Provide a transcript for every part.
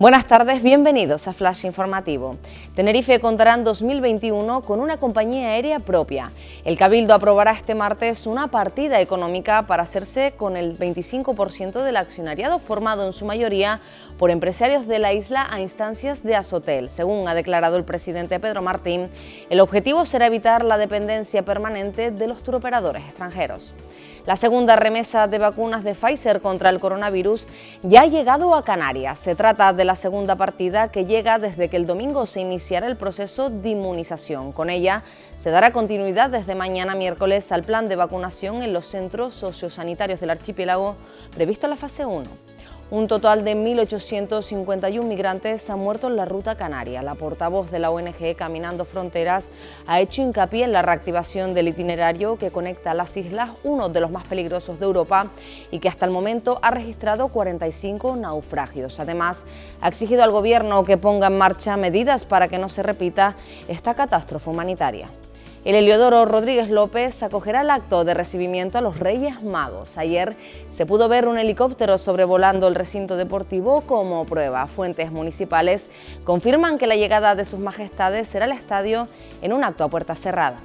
Buenas tardes, bienvenidos a Flash Informativo. Tenerife contará en 2021 con una compañía aérea propia. El Cabildo aprobará este martes una partida económica para hacerse con el 25% del accionariado formado en su mayoría por empresarios de la isla a instancias de Azotel. Según ha declarado el presidente Pedro Martín, el objetivo será evitar la dependencia permanente de los turoperadores extranjeros. La segunda remesa de vacunas de Pfizer contra el coronavirus ya ha llegado a Canarias. Se trata de la segunda partida que llega desde que el domingo se iniciara el proceso de inmunización. Con ella se dará continuidad desde mañana miércoles al plan de vacunación en los centros sociosanitarios del archipiélago previsto en la fase 1. Un total de 1.851 migrantes han muerto en la ruta canaria. La portavoz de la ONG Caminando Fronteras ha hecho hincapié en la reactivación del itinerario que conecta las islas, uno de los más peligrosos de Europa, y que hasta el momento ha registrado 45 naufragios. Además, ha exigido al Gobierno que ponga en marcha medidas para que no se repita esta catástrofe humanitaria. El Heliodoro Rodríguez López acogerá el acto de recibimiento a los Reyes Magos. Ayer se pudo ver un helicóptero sobrevolando el recinto deportivo como prueba. Fuentes municipales confirman que la llegada de sus majestades será al estadio en un acto a puerta cerrada.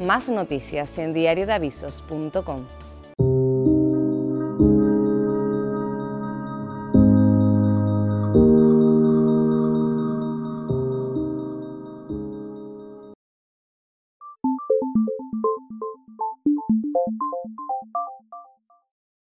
Más noticias en diariodeavisos.com.